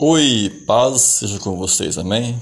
Oi, paz seja com vocês, amém?